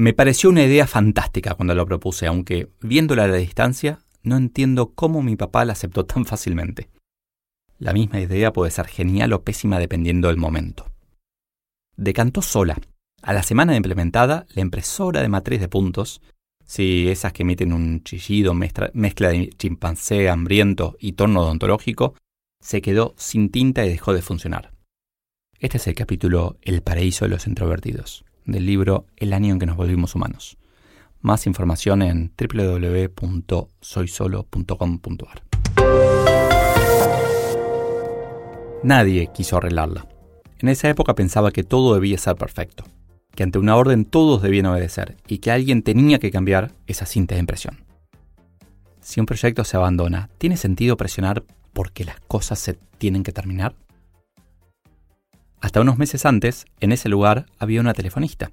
Me pareció una idea fantástica cuando lo propuse, aunque viéndola a la distancia, no entiendo cómo mi papá la aceptó tan fácilmente. La misma idea puede ser genial o pésima dependiendo del momento. Decantó sola. A la semana de implementada, la impresora de matriz de puntos, si esas que emiten un chillido mezcla de chimpancé hambriento y torno odontológico, se quedó sin tinta y dejó de funcionar. Este es el capítulo El paraíso de los introvertidos del libro El año en que nos volvimos humanos. Más información en www.soysolo.com.ar. Nadie quiso arreglarla. En esa época pensaba que todo debía ser perfecto, que ante una orden todos debían obedecer y que alguien tenía que cambiar esa cinta de impresión. Si un proyecto se abandona, ¿tiene sentido presionar porque las cosas se tienen que terminar? Hasta unos meses antes, en ese lugar había una telefonista.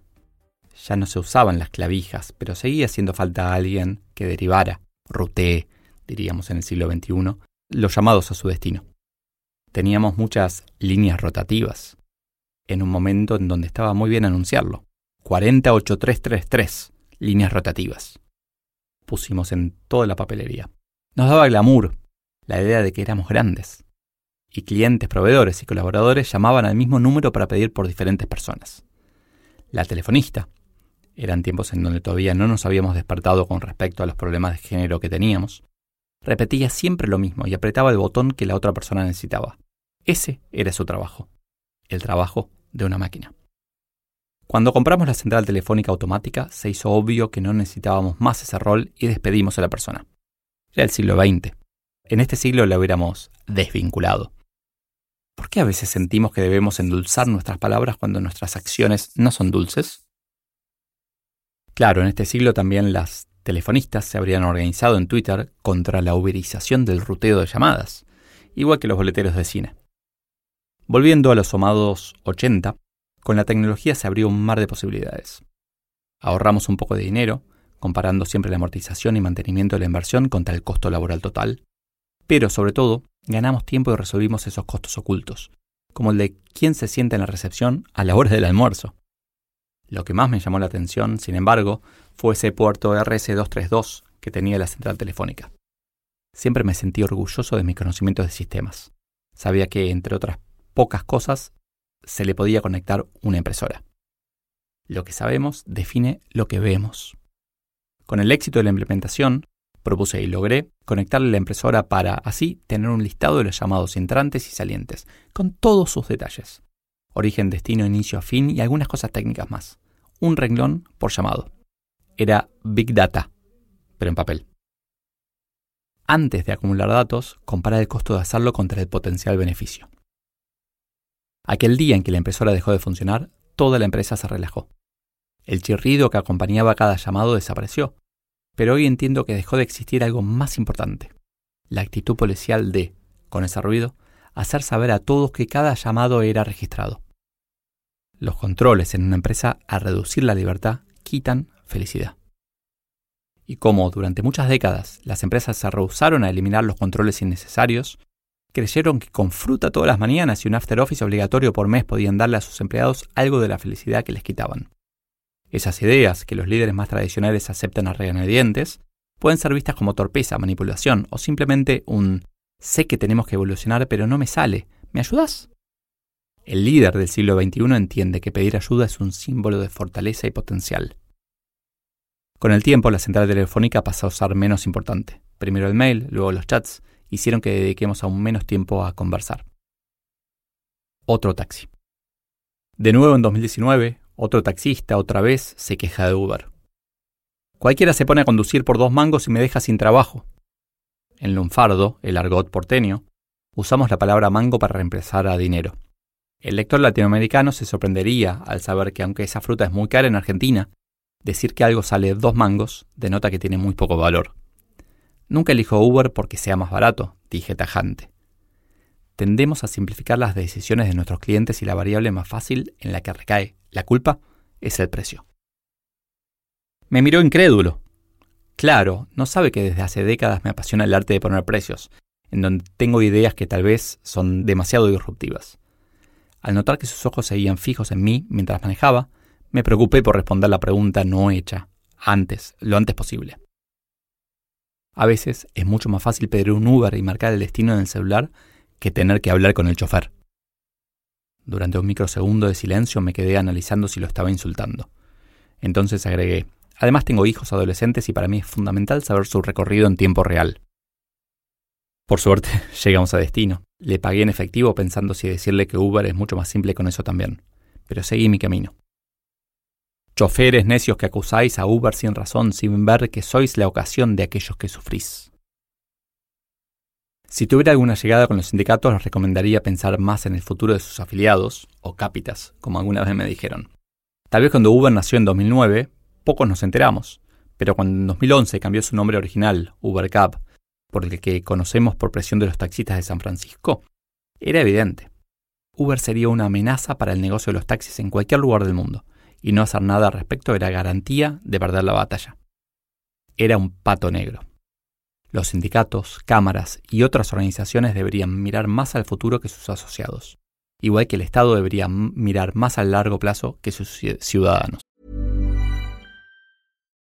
Ya no se usaban las clavijas, pero seguía haciendo falta alguien que derivara, rutee, diríamos en el siglo XXI, los llamados a su destino. Teníamos muchas líneas rotativas, en un momento en donde estaba muy bien anunciarlo. 48333, líneas rotativas. Pusimos en toda la papelería. Nos daba glamour, la idea de que éramos grandes, y clientes, proveedores y colaboradores llamaban al mismo número para pedir por diferentes personas. La telefonista, eran tiempos en donde todavía no nos habíamos despertado con respecto a los problemas de género que teníamos, repetía siempre lo mismo y apretaba el botón que la otra persona necesitaba. Ese era su trabajo, el trabajo de una máquina. Cuando compramos la central telefónica automática, se hizo obvio que no necesitábamos más ese rol y despedimos a la persona. Era el siglo XX. En este siglo la hubiéramos desvinculado. ¿Por qué a veces sentimos que debemos endulzar nuestras palabras cuando nuestras acciones no son dulces? Claro, en este siglo también las telefonistas se habrían organizado en Twitter contra la uberización del ruteo de llamadas, igual que los boleteros de cine. Volviendo a los somados 80, con la tecnología se abrió un mar de posibilidades. Ahorramos un poco de dinero, comparando siempre la amortización y mantenimiento de la inversión contra el costo laboral total, pero sobre todo ganamos tiempo y resolvimos esos costos ocultos, como el de quién se sienta en la recepción a la hora del almuerzo. Lo que más me llamó la atención, sin embargo, fue ese puerto RS232 que tenía la central telefónica. Siempre me sentí orgulloso de mis conocimientos de sistemas. Sabía que, entre otras pocas cosas, se le podía conectar una impresora. Lo que sabemos define lo que vemos. Con el éxito de la implementación, propuse y logré conectarle la impresora para así tener un listado de los llamados entrantes y salientes, con todos sus detalles. Origen, destino, inicio fin y algunas cosas técnicas más. Un renglón por llamado. Era Big Data, pero en papel. Antes de acumular datos, compara el costo de hacerlo contra el potencial beneficio. Aquel día en que la impresora dejó de funcionar, toda la empresa se relajó. El chirrido que acompañaba cada llamado desapareció, pero hoy entiendo que dejó de existir algo más importante, la actitud policial de, con ese ruido, hacer saber a todos que cada llamado era registrado. Los controles en una empresa a reducir la libertad quitan felicidad. Y como durante muchas décadas las empresas se rehusaron a eliminar los controles innecesarios, creyeron que con fruta todas las mañanas y un after office obligatorio por mes podían darle a sus empleados algo de la felicidad que les quitaban. Esas ideas que los líderes más tradicionales aceptan a regañadientes pueden ser vistas como torpeza, manipulación o simplemente un sé que tenemos que evolucionar pero no me sale, ¿me ayudas? El líder del siglo XXI entiende que pedir ayuda es un símbolo de fortaleza y potencial. Con el tiempo, la central telefónica pasó a ser menos importante. Primero el mail, luego los chats, hicieron que dediquemos aún menos tiempo a conversar. Otro taxi. De nuevo en 2019, otro taxista otra vez se queja de Uber. Cualquiera se pone a conducir por dos mangos y me deja sin trabajo. En lunfardo, el argot porteño, usamos la palabra mango para reemplazar a dinero. El lector latinoamericano se sorprendería al saber que aunque esa fruta es muy cara en Argentina, decir que algo sale dos mangos denota que tiene muy poco valor. Nunca elijo Uber porque sea más barato, dije tajante. Tendemos a simplificar las decisiones de nuestros clientes y la variable más fácil en la que recae la culpa es el precio. Me miró incrédulo. Claro, no sabe que desde hace décadas me apasiona el arte de poner precios, en donde tengo ideas que tal vez son demasiado disruptivas. Al notar que sus ojos seguían fijos en mí mientras manejaba, me preocupé por responder la pregunta no hecha, antes, lo antes posible. A veces es mucho más fácil pedir un Uber y marcar el destino en el celular que tener que hablar con el chofer. Durante un microsegundo de silencio me quedé analizando si lo estaba insultando. Entonces agregué, además tengo hijos adolescentes y para mí es fundamental saber su recorrido en tiempo real. Por suerte, llegamos a destino. Le pagué en efectivo pensando si decirle que Uber es mucho más simple con eso también. Pero seguí mi camino. Choferes necios que acusáis a Uber sin razón, sin ver que sois la ocasión de aquellos que sufrís. Si tuviera alguna llegada con los sindicatos, les recomendaría pensar más en el futuro de sus afiliados, o cápitas, como alguna vez me dijeron. Tal vez cuando Uber nació en 2009, pocos nos enteramos, pero cuando en 2011 cambió su nombre original, UberCab, por el que conocemos por presión de los taxistas de San Francisco, era evidente. Uber sería una amenaza para el negocio de los taxis en cualquier lugar del mundo, y no hacer nada al respecto era garantía de perder la batalla. Era un pato negro. Los sindicatos, cámaras y otras organizaciones deberían mirar más al futuro que sus asociados, igual que el Estado debería mirar más al largo plazo que sus ciudadanos.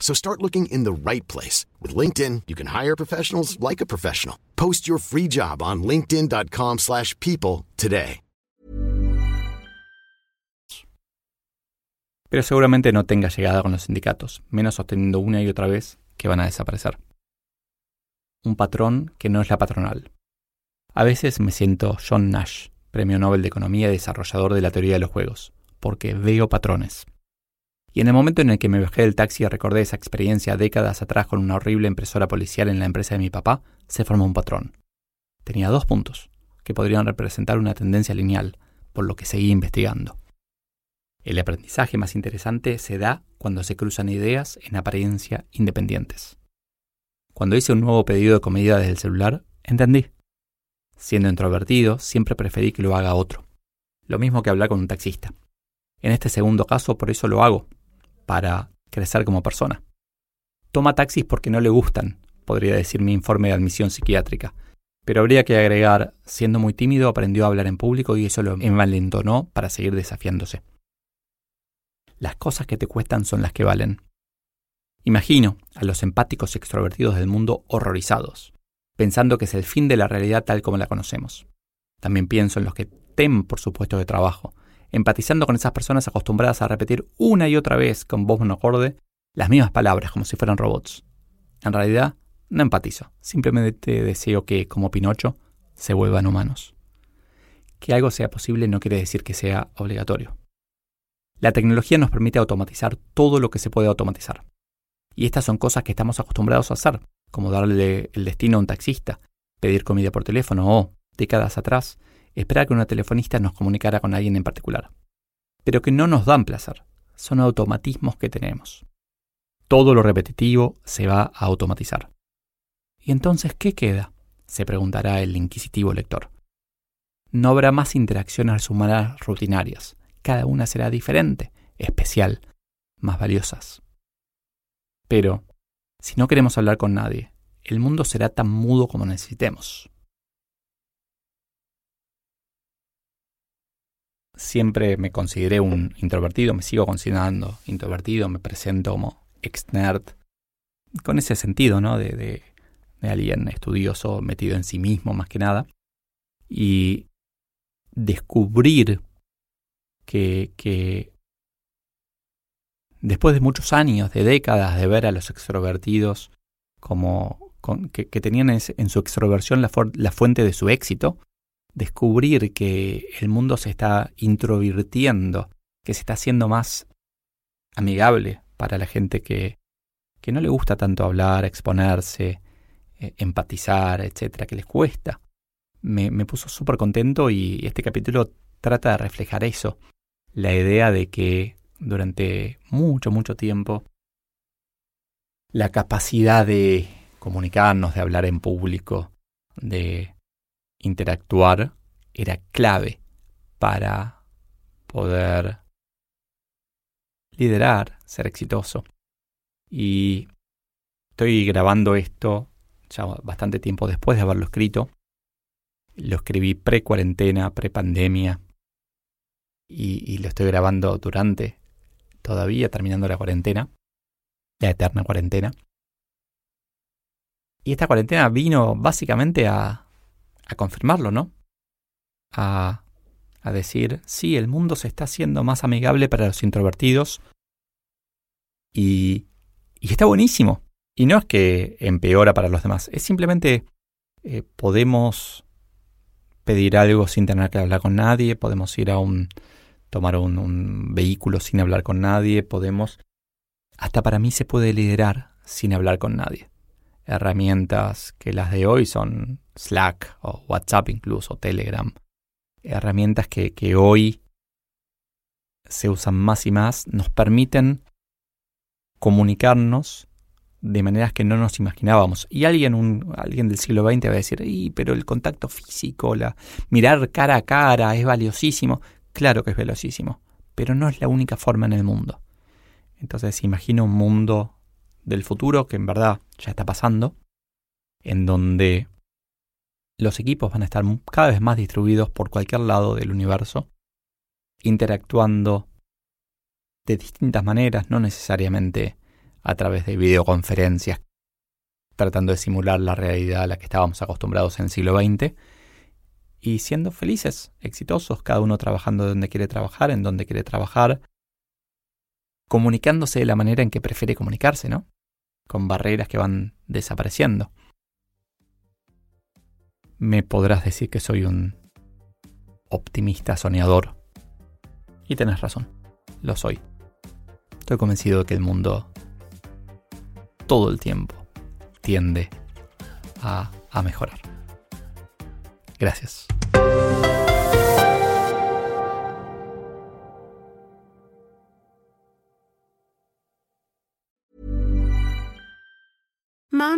So start looking in the right place. With LinkedIn, you can hire professionals like a professional. Post your free job on linkedin.com people today. Pero seguramente no tenga llegada con los sindicatos, menos sosteniendo una y otra vez que van a desaparecer. Un patrón que no es la patronal. A veces me siento John Nash, Premio Nobel de Economía y desarrollador de la teoría de los juegos, porque veo patrones. Y en el momento en el que me bajé del taxi y recordé esa experiencia décadas atrás con una horrible impresora policial en la empresa de mi papá, se formó un patrón. Tenía dos puntos, que podrían representar una tendencia lineal, por lo que seguí investigando. El aprendizaje más interesante se da cuando se cruzan ideas en apariencia independientes. Cuando hice un nuevo pedido de comida desde el celular, entendí. Siendo introvertido, siempre preferí que lo haga otro. Lo mismo que hablar con un taxista. En este segundo caso, por eso lo hago, para crecer como persona. Toma taxis porque no le gustan, podría decir mi informe de admisión psiquiátrica. Pero habría que agregar, siendo muy tímido, aprendió a hablar en público y eso lo envalentonó para seguir desafiándose. Las cosas que te cuestan son las que valen. Imagino a los empáticos extrovertidos del mundo horrorizados, pensando que es el fin de la realidad tal como la conocemos. También pienso en los que temen por su puesto de trabajo, empatizando con esas personas acostumbradas a repetir una y otra vez con voz monocorde las mismas palabras como si fueran robots. En realidad, no empatizo, simplemente deseo que, como Pinocho, se vuelvan humanos. Que algo sea posible no quiere decir que sea obligatorio. La tecnología nos permite automatizar todo lo que se puede automatizar. Y estas son cosas que estamos acostumbrados a hacer, como darle el destino a un taxista, pedir comida por teléfono o, décadas atrás, esperar que una telefonista nos comunicara con alguien en particular. Pero que no nos dan placer, son automatismos que tenemos. Todo lo repetitivo se va a automatizar. ¿Y entonces qué queda? se preguntará el inquisitivo lector. No habrá más interacciones humanas rutinarias. Cada una será diferente, especial, más valiosas. Pero, si no queremos hablar con nadie, el mundo será tan mudo como necesitemos. Siempre me consideré un introvertido, me sigo considerando introvertido, me presento como ex-nerd, con ese sentido, ¿no? De, de, alguien estudioso metido en sí mismo más que nada. Y descubrir que, que después de muchos años, de décadas de ver a los extrovertidos como que, tenían en su extroversión la, fuente de su éxito, descubrir que el mundo se está introvirtiendo, que se está haciendo más amigable para la gente que, que no le gusta tanto hablar, exponerse, eh, empatizar, etcétera, que les cuesta. Me, me puso súper contento y este capítulo trata de reflejar eso. La idea de que durante mucho, mucho tiempo la capacidad de comunicarnos, de hablar en público, de interactuar, era clave para poder liderar, ser exitoso. Y estoy grabando esto ya bastante tiempo después de haberlo escrito. Lo escribí pre-cuarentena, pre-pandemia. Y, y, lo estoy grabando durante, todavía terminando la cuarentena, la eterna cuarentena. Y esta cuarentena vino básicamente a, a confirmarlo, ¿no? A, a decir, sí, el mundo se está haciendo más amigable para los introvertidos. Y, y está buenísimo. Y no es que empeora para los demás, es simplemente eh, podemos pedir algo sin tener que hablar con nadie, podemos ir a un tomar un, un, vehículo sin hablar con nadie, podemos hasta para mí se puede liderar sin hablar con nadie. Herramientas que las de hoy son Slack o WhatsApp incluso, Telegram. Herramientas que, que hoy se usan más y más, nos permiten comunicarnos de maneras que no nos imaginábamos. Y alguien, un, alguien del siglo XX va a decir, pero el contacto físico, la, mirar cara a cara es valiosísimo. Claro que es valiosísimo, pero no es la única forma en el mundo. Entonces imagino un mundo del futuro que en verdad ya está pasando, en donde los equipos van a estar cada vez más distribuidos por cualquier lado del universo, interactuando de distintas maneras, no necesariamente a través de videoconferencias, tratando de simular la realidad a la que estábamos acostumbrados en el siglo XX, y siendo felices, exitosos, cada uno trabajando donde quiere trabajar, en donde quiere trabajar, comunicándose de la manera en que prefiere comunicarse, ¿no? Con barreras que van desapareciendo. Me podrás decir que soy un optimista soñador. Y tenés razón, lo soy. Estoy convencido de que el mundo todo el tiempo tiende a, a mejorar. Gracias. Mom